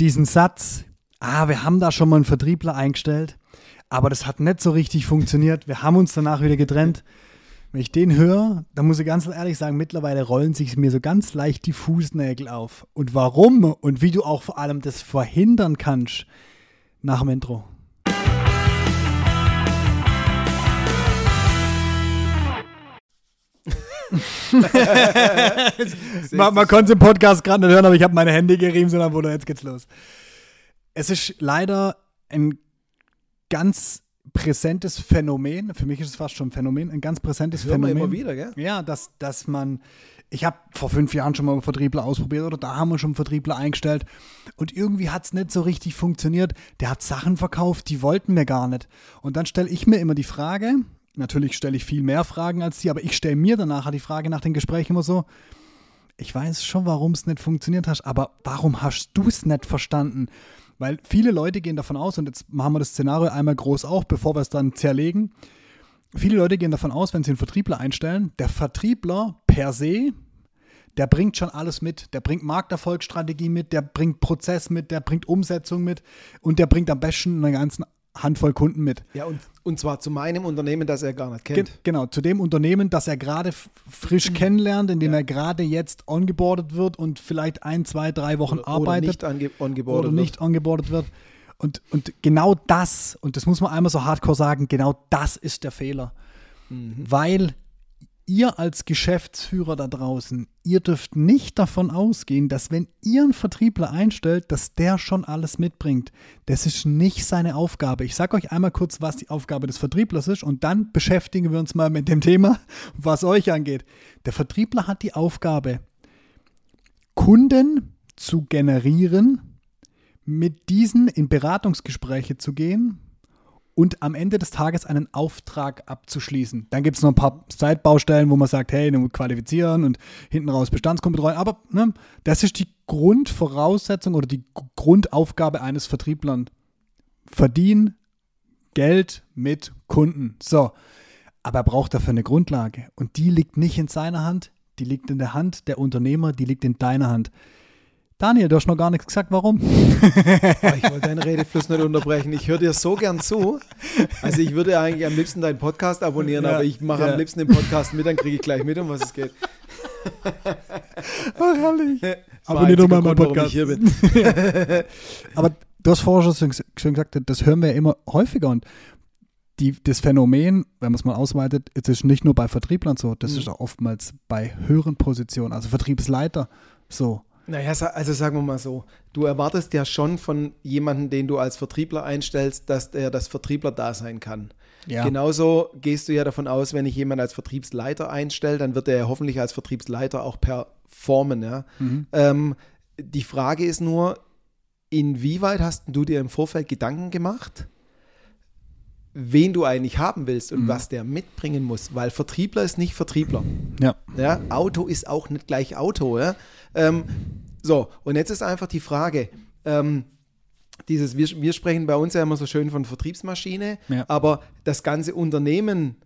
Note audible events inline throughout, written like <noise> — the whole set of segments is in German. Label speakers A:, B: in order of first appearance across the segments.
A: diesen Satz, ah, wir haben da schon mal einen Vertriebler eingestellt, aber das hat nicht so richtig funktioniert. Wir haben uns danach wieder getrennt. Wenn ich den höre, dann muss ich ganz ehrlich sagen, mittlerweile rollen sich mir so ganz leicht die Fußnägel auf. Und warum und wie du auch vor allem das verhindern kannst, nach dem Intro. <laughs> man, man konnte es im Podcast gerade nicht hören, aber ich habe meine Hände gerieben, sondern wurde, jetzt geht's los. Es ist leider ein ganz präsentes Phänomen, für mich ist es fast schon ein Phänomen, ein ganz präsentes
B: Hören
A: Phänomen.
B: immer wieder, gell?
A: Ja, dass, dass man, ich habe vor fünf Jahren schon mal einen Vertriebler ausprobiert oder da haben wir schon einen Vertriebler eingestellt und irgendwie hat es nicht so richtig funktioniert. Der hat Sachen verkauft, die wollten wir gar nicht. Und dann stelle ich mir immer die Frage, natürlich stelle ich viel mehr Fragen als die, aber ich stelle mir danach die Frage nach den Gesprächen immer so, ich weiß schon, warum es nicht funktioniert hast, aber warum hast du es nicht verstanden? Weil viele Leute gehen davon aus, und jetzt machen wir das Szenario einmal groß auf, bevor wir es dann zerlegen. Viele Leute gehen davon aus, wenn sie einen Vertriebler einstellen, der Vertriebler per se, der bringt schon alles mit. Der bringt Markterfolgsstrategie mit, der bringt Prozess mit, der bringt Umsetzung mit und der bringt am besten eine ganze Handvoll Kunden mit.
B: Ja, und, und zwar zu meinem Unternehmen, das er gar nicht
A: Ge
B: kennt.
A: genau, zu dem Unternehmen, das er gerade frisch kennenlernt, in dem er gerade jetzt ongeboardet wird und vielleicht ein, zwei, drei Wochen
B: Oder,
A: arbeitet
B: oder nicht ongeboardet
A: oder
B: wird.
A: nicht ongeboardet wird. Und, und genau das, und das muss man einmal so hardcore sagen, genau das ist der Fehler.
B: Mhm.
A: Weil ihr als Geschäftsführer da draußen, ihr dürft nicht davon ausgehen, dass wenn ihr einen Vertriebler einstellt, dass der schon alles mitbringt. Das ist nicht seine Aufgabe. Ich sage euch einmal kurz, was die Aufgabe des Vertrieblers ist und dann beschäftigen wir uns mal mit dem Thema, was euch angeht. Der Vertriebler hat die Aufgabe, Kunden zu generieren, mit diesen in Beratungsgespräche zu gehen und am Ende des Tages einen Auftrag abzuschließen. Dann gibt es noch ein paar Zeitbaustellen, wo man sagt, hey, qualifizieren und hinten raus Bestandskunden betreuen. Aber ne, das ist die Grundvoraussetzung oder die Grundaufgabe eines Vertrieblers. Verdienen Geld mit Kunden. So. Aber er braucht dafür eine Grundlage. Und die liegt nicht in seiner Hand, die liegt in der Hand der Unternehmer, die liegt in deiner Hand. Daniel, du hast noch gar nichts gesagt, warum? <laughs>
B: Oh, ich wollte deinen Redefluss nicht unterbrechen. Ich höre dir so gern zu. Also ich würde eigentlich am liebsten deinen Podcast abonnieren,
A: Ja,
B: aber ich mache
A: ja.
B: am liebsten den Podcast mit, dann kriege ich gleich mit, um was es geht.
A: Ach, herrlich. <laughs>
B: Das war
A: Abonnier doch mal meinen Podcast.
B: hier bin. <laughs>
A: Aber du hast vorher schon, gesagt, das hören wir ja immer häufiger und die, das Phänomen, wenn man es mal ausweitet, es ist nicht nur bei Vertrieblern so, das
B: Mhm.
A: ist auch oftmals bei höheren Positionen, also Vertriebsleiter so.
B: Naja, also sagen wir mal so, du erwartest ja schon von jemandem, den du als Vertriebler einstellst, dass der das Vertriebler da sein kann.
A: Ja.
B: Genauso gehst du ja davon aus, wenn ich jemanden als Vertriebsleiter einstelle, dann wird er ja hoffentlich als Vertriebsleiter auch performen. Ja?
A: Mhm.
B: Ähm, die Frage ist nur, inwieweit hast du dir im Vorfeld Gedanken gemacht, wen du eigentlich haben willst und was der mitbringen muss? Weil Vertriebler ist nicht Vertriebler.
A: Ja.
B: Ja, Auto ist auch nicht gleich Auto. Ja? Ähm, so, und jetzt ist einfach die Frage, ähm, dieses, wir, wir sprechen bei uns ja immer so schön von Vertriebsmaschine,
A: Ja.
B: aber das ganze Unternehmen,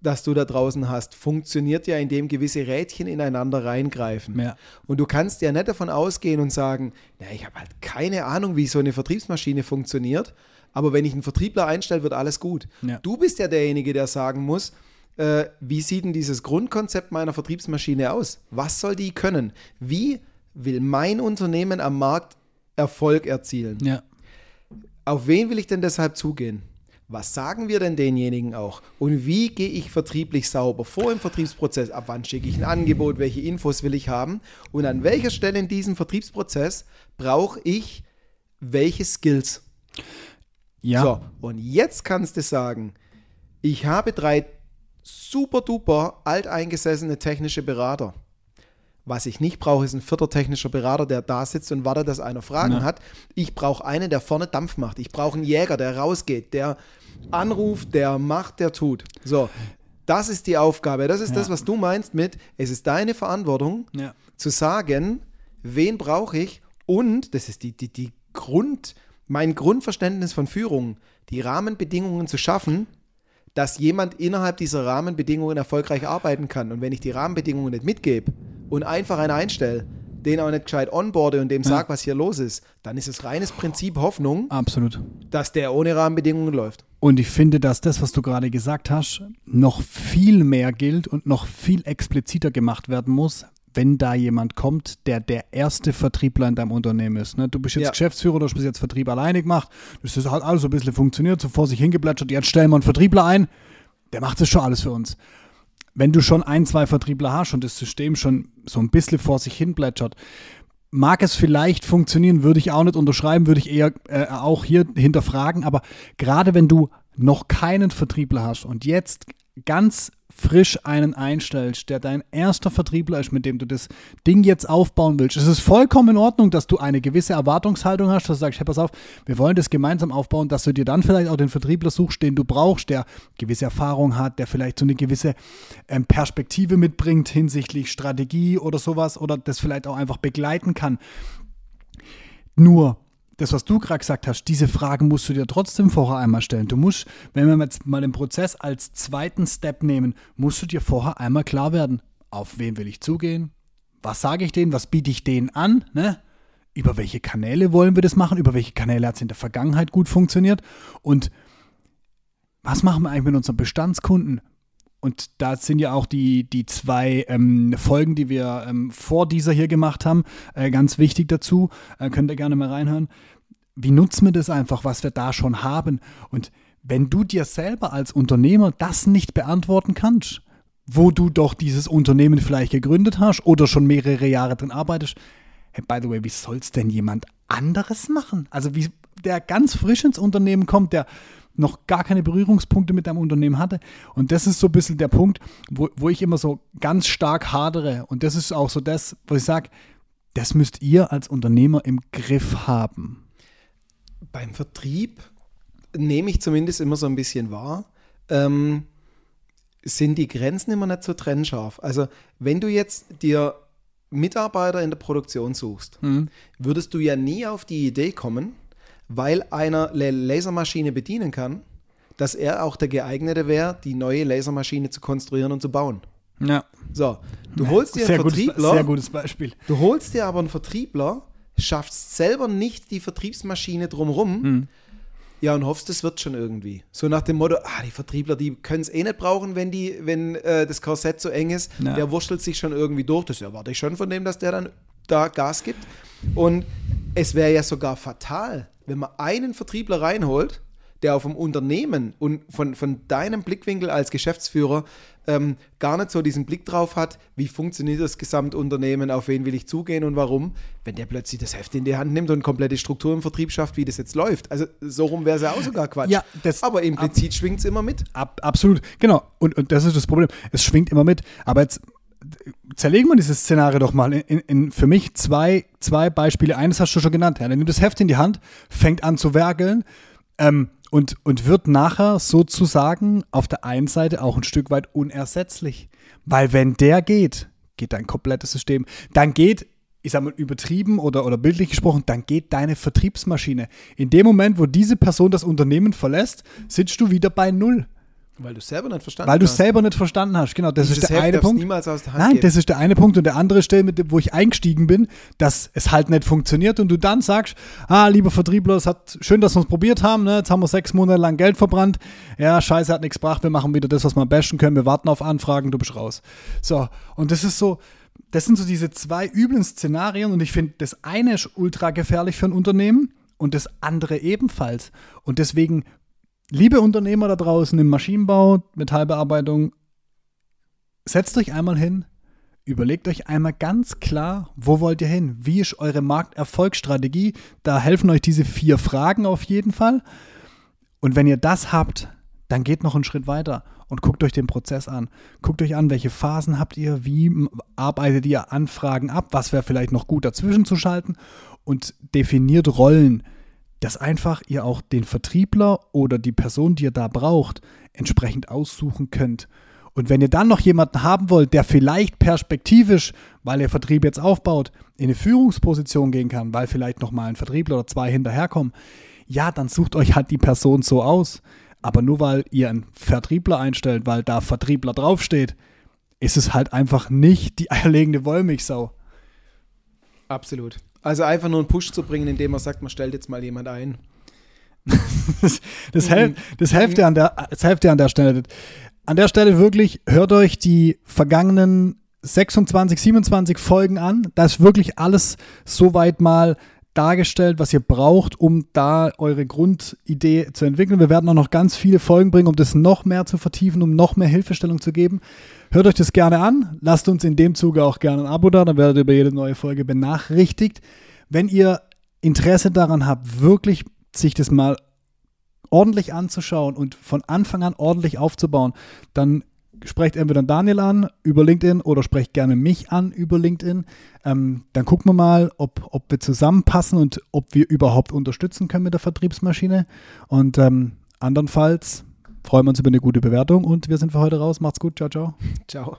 B: das du da draußen hast, funktioniert ja, indem gewisse Rädchen ineinander reingreifen.
A: Ja.
B: Und du kannst ja nicht davon ausgehen und sagen, na, ich habe halt keine Ahnung, wie so eine Vertriebsmaschine funktioniert, aber wenn ich einen Vertriebler einstelle, wird alles gut.
A: Ja.
B: Du bist ja derjenige, der sagen muss, äh, wie sieht denn dieses Grundkonzept meiner Vertriebsmaschine aus? Was soll die können? Wie will mein Unternehmen am Markt Erfolg erzielen?
A: Ja.
B: Auf wen will ich denn deshalb zugehen? Was sagen wir denn denjenigen auch? Und wie gehe ich vertrieblich sauber vor im Vertriebsprozess? Ab wann schicke ich ein Angebot? Welche Infos will ich haben? Und an welcher Stelle in diesem Vertriebsprozess brauche ich welche Skills?
A: Ja.
B: So, und jetzt kannst du sagen, ich habe drei super duper alteingesessene technische Berater. Was ich nicht brauche, ist ein vierter technischer Berater, der da sitzt und wartet, dass einer Fragen
A: Ja.
B: hat. Ich brauche einen, der vorne Dampf macht. Ich brauche einen Jäger, der rausgeht, der anruft, der macht, der tut. So, das ist die Aufgabe. Das ist das,
A: Ja.
B: was du meinst mit, es ist deine Verantwortung,
A: Ja.
B: zu sagen, wen brauche ich und, das ist die, die, die Grund, mein Grundverständnis von Führung, die Rahmenbedingungen zu schaffen, dass jemand innerhalb dieser Rahmenbedingungen erfolgreich arbeiten kann. Und wenn ich die Rahmenbedingungen nicht mitgebe und einfach einen einstelle, den auch nicht gescheit onboarde und dem ja. sage, was hier los ist, dann ist es reines Prinzip Hoffnung,
A: Absolut.
B: dass der ohne Rahmenbedingungen läuft.
A: Und ich finde, dass das, was du gerade gesagt hast, noch viel mehr gilt und noch viel expliziter gemacht werden muss, wenn da jemand kommt, der der erste Vertriebler in deinem Unternehmen ist. Ne? Du bist jetzt ja. Geschäftsführer, du hast bis jetzt Vertrieb alleine gemacht. Das ist halt alles so ein bisschen funktioniert, so vor sich hingeplätschert. Jetzt stellen wir einen Vertriebler ein, der macht das schon alles für uns. Wenn du schon ein, zwei Vertriebler hast und das System schon so ein bisschen vor sich hin plätschert, mag es vielleicht funktionieren, würde ich auch nicht unterschreiben, würde ich eher äh, auch hier hinterfragen. Aber gerade wenn du noch keinen Vertriebler hast und jetzt ganz frisch einen einstellst, der dein erster Vertriebler ist, mit dem du das Ding jetzt aufbauen willst. Es ist vollkommen in Ordnung, dass du eine gewisse Erwartungshaltung hast, dass du sagst, hey, pass auf, wir wollen das gemeinsam aufbauen, dass du dir dann vielleicht auch den Vertriebler suchst, den du brauchst, der gewisse Erfahrung hat, der vielleicht so eine gewisse ähm, Perspektive mitbringt hinsichtlich Strategie oder sowas oder das vielleicht auch einfach begleiten kann. Nur, das, was du gerade gesagt hast, diese Fragen musst du dir trotzdem vorher einmal stellen. Du musst, wenn wir jetzt mal den Prozess als zweiten Step nehmen, musst du dir vorher einmal klar werden, auf wen will ich zugehen? Was sage ich denen? Was biete ich denen an? Ne? Über welche Kanäle wollen wir das machen? Über welche Kanäle hat es in der Vergangenheit gut funktioniert? Und was machen wir eigentlich mit unseren Bestandskunden? Und da sind ja auch die, die zwei ähm, Folgen, die wir ähm, vor dieser hier gemacht haben, äh, ganz wichtig dazu. Äh, könnt ihr gerne mal reinhören. Wie nutzen wir das einfach, was wir da schon haben? Und wenn du dir selber als Unternehmer das nicht beantworten kannst, wo du doch dieses Unternehmen vielleicht gegründet hast oder schon mehrere Jahre drin arbeitest, hey, by the way, wie soll es denn jemand anderes machen? Also wie der ganz frisch ins Unternehmen kommt, der noch gar keine Berührungspunkte mit deinem Unternehmen hatte. Und das ist so ein bisschen der Punkt, wo, wo ich immer so ganz stark hadere. Und das ist auch so das, wo ich sage, das müsst ihr als Unternehmer im Griff haben.
B: Beim Vertrieb nehme ich zumindest immer so ein bisschen wahr, ähm, sind die Grenzen immer nicht so trennscharf. Also wenn du jetzt dir Mitarbeiter in der Produktion suchst, mhm. würdest du ja nie auf die Idee kommen, weil einer eine Lasermaschine bedienen kann, dass er auch der geeignete wäre, die neue Lasermaschine zu konstruieren und zu bauen.
A: Ja.
B: So, du holst dir
A: sehr
B: einen Vertriebler.
A: Gutes, sehr gutes Beispiel.
B: Du holst dir aber einen Vertriebler, schaffst selber nicht die Vertriebsmaschine drumherum. Hm. Ja, und hoffst, es wird schon irgendwie. So nach dem Motto, ah, die Vertriebler, die können es eh nicht brauchen, wenn, die, wenn äh, das Korsett so eng ist. Ja. Der wurschtelt sich schon irgendwie durch. Das erwarte ich schon von dem, dass der dann da Gas gibt. Und es wäre ja sogar fatal, wenn man einen Vertriebler reinholt, der auf dem Unternehmen und von, von deinem Blickwinkel als Geschäftsführer ähm, gar nicht so diesen Blick drauf hat, wie funktioniert das Gesamtunternehmen, auf wen will ich zugehen und warum, wenn der plötzlich das Heft in die Hand nimmt und komplette Struktur im Vertrieb schafft, wie das jetzt läuft. Also so rum wäre es ja auch sogar Quatsch.
A: Ja, das,
B: aber implizit schwingt es immer mit.
A: Ab, absolut, genau. Und, und das ist das Problem. Es schwingt immer mit. Aber jetzt zerlegen wir dieses Szenario doch mal in, in, für mich zwei, zwei Beispiele. Eines hast du schon genannt. Ja. Er nimmt das Heft in die Hand, fängt an zu werkeln ähm, und, und wird nachher sozusagen auf der einen Seite auch ein Stück weit unersetzlich. Weil wenn der geht, geht dein komplettes System. Dann geht, ich sag mal übertrieben oder, oder bildlich gesprochen, dann geht deine Vertriebsmaschine. In dem Moment, wo diese Person das Unternehmen verlässt, sitzt du wieder bei Null.
B: Weil du es selber nicht verstanden
A: Weil hast. Weil du es selber nicht verstanden hast, genau. Das
B: Dieses
A: ist der
B: Heft
A: eine Punkt.
B: Niemals aus der Hand
A: Nein,
B: geben.
A: das ist der eine Punkt. Und der andere Stelle, mit dem, wo ich eingestiegen bin, dass es halt nicht funktioniert und du dann sagst, ah, lieber Vertriebler, es hat schön, dass wir es probiert haben, ne? jetzt haben wir sechs Monate lang Geld verbrannt. Ja, scheiße, hat nichts gebracht, wir machen wieder das, was wir bashen können, wir warten auf Anfragen, du bist raus. So, und das ist so, das sind so diese zwei üblen Szenarien und ich finde, das eine ist ultra gefährlich für ein Unternehmen und das andere ebenfalls. Und deswegen Liebe Unternehmer da draußen im Maschinenbau, Metallbearbeitung, setzt euch einmal hin, überlegt euch einmal ganz klar, wo wollt ihr hin? Wie ist eure Markterfolgsstrategie? Da helfen euch diese vier Fragen auf jeden Fall. Und wenn ihr das habt, dann geht noch einen Schritt weiter und guckt euch den Prozess an. Guckt euch an, welche Phasen habt ihr, wie arbeitet ihr Anfragen ab, was wäre vielleicht noch gut dazwischen zu schalten und definiert Rollen dass einfach ihr auch den Vertriebler oder die Person, die ihr da braucht, entsprechend aussuchen könnt. Und wenn ihr dann noch jemanden haben wollt, der vielleicht perspektivisch, weil ihr Vertrieb jetzt aufbaut, in eine Führungsposition gehen kann, weil vielleicht noch mal ein Vertriebler oder zwei hinterherkommen, ja, dann sucht euch halt die Person so aus. Aber nur weil ihr einen Vertriebler einstellt, weil da Vertriebler draufsteht, ist es halt einfach nicht die <laughs> eierlegende Wollmilchsau.
B: Absolut. Also einfach nur einen Push zu bringen, indem man sagt, man stellt jetzt mal jemand ein.
A: das, das, helft, das, hilft ja an der, das hilft ja an der Stelle. An der Stelle wirklich, hört euch die vergangenen 26, 27 Folgen an. Da ist wirklich alles soweit mal dargestellt, was ihr braucht, um da eure Grundidee zu entwickeln. Wir werden auch noch ganz viele Folgen bringen, um das noch mehr zu vertiefen, um noch mehr Hilfestellung zu geben. Hört euch das gerne an. Lasst uns in dem Zuge auch gerne ein Abo da, dann werdet ihr über jede neue Folge benachrichtigt. Wenn ihr Interesse daran habt, wirklich sich das mal ordentlich anzuschauen und von Anfang an ordentlich aufzubauen, dann sprecht entweder Daniel an über LinkedIn oder sprecht gerne mich an über LinkedIn. Ähm, dann gucken wir mal, ob, ob wir zusammenpassen und ob wir überhaupt unterstützen können mit der Vertriebsmaschine. Und ähm, andernfalls freuen wir uns über eine gute Bewertung und wir sind für heute raus. Macht's gut. Ciao, ciao.
B: Ciao.